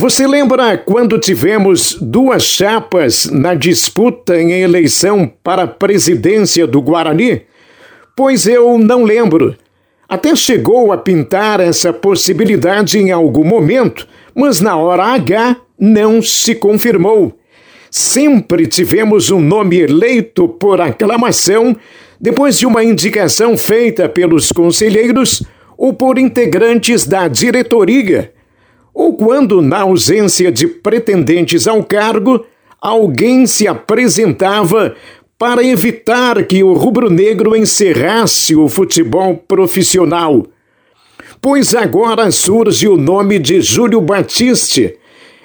Você lembra quando tivemos duas chapas na disputa em eleição para a presidência do Guarani? Pois eu não lembro. Até chegou a pintar essa possibilidade em algum momento, mas na hora H não se confirmou. Sempre tivemos um nome eleito por aclamação depois de uma indicação feita pelos conselheiros ou por integrantes da diretoria, ou quando, na ausência de pretendentes ao cargo, alguém se apresentava para evitar que o rubro-negro encerrasse o futebol profissional. Pois agora surge o nome de Júlio Batiste.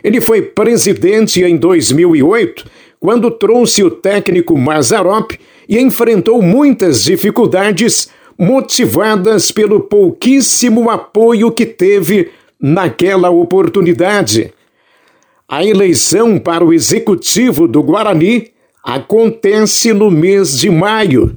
Ele foi presidente em 2008, quando trouxe o técnico Mazarop e enfrentou muitas dificuldades motivadas pelo pouquíssimo apoio que teve naquela oportunidade. A eleição para o executivo do Guarani acontece no mês de maio.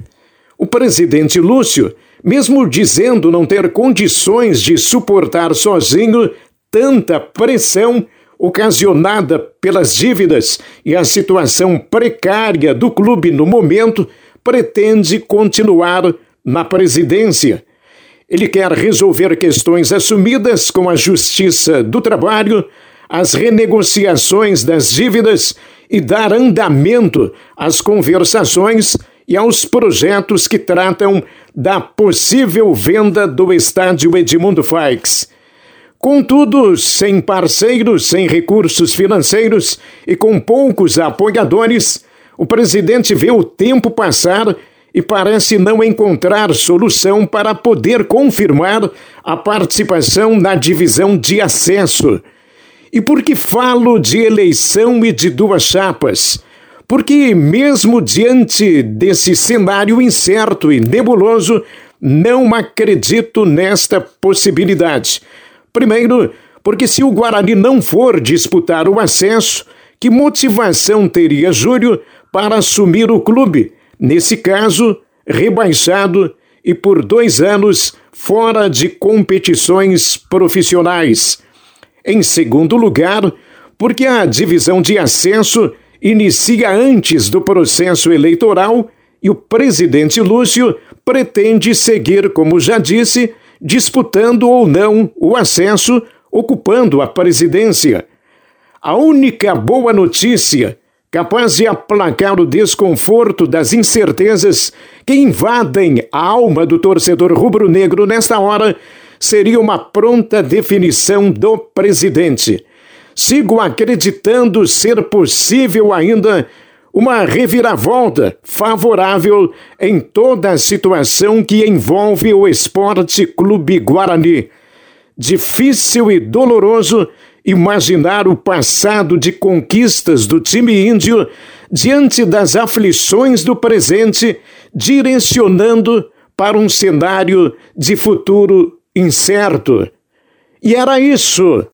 O presidente Lúcio, mesmo dizendo não ter condições de suportar sozinho tanta pressão ocasionada pelas dívidas e a situação precária do clube no momento, pretende continuar na presidência. Ele quer resolver questões assumidas com a Justiça do Trabalho, as renegociações das dívidas e dar andamento às conversações e aos projetos que tratam da possível venda do estádio Edmundo Faix. Contudo, sem parceiros, sem recursos financeiros e com poucos apoiadores, o presidente vê o tempo passar e parece não encontrar solução para poder confirmar a participação na divisão de acesso. E por que falo de eleição e de duas chapas? Porque, mesmo diante desse cenário incerto e nebuloso, não acredito nesta possibilidade. Primeiro, porque se o Guarani não for disputar o acesso, que motivação teria Júlio para assumir o clube? Nesse caso, rebaixado e por dois anos fora de competições profissionais. Em segundo lugar, porque a divisão de acesso inicia antes do processo eleitoral e o presidente Lúcio pretende seguir, como já disse, disputando ou não o acesso, ocupando a presidência. A única boa notícia capaz de aplacar o desconforto das incertezas que invadem a alma do torcedor rubro-negro nesta hora seria uma pronta definição do presidente. Sigo acreditando ser possível ainda uma reviravolta favorável em toda a situação que envolve o Esporte Clube Guarani. Difícil e doloroso imaginar o passado de conquistas do time índio diante das aflições do presente, direcionando para um cenário de futuro incerto. E era isso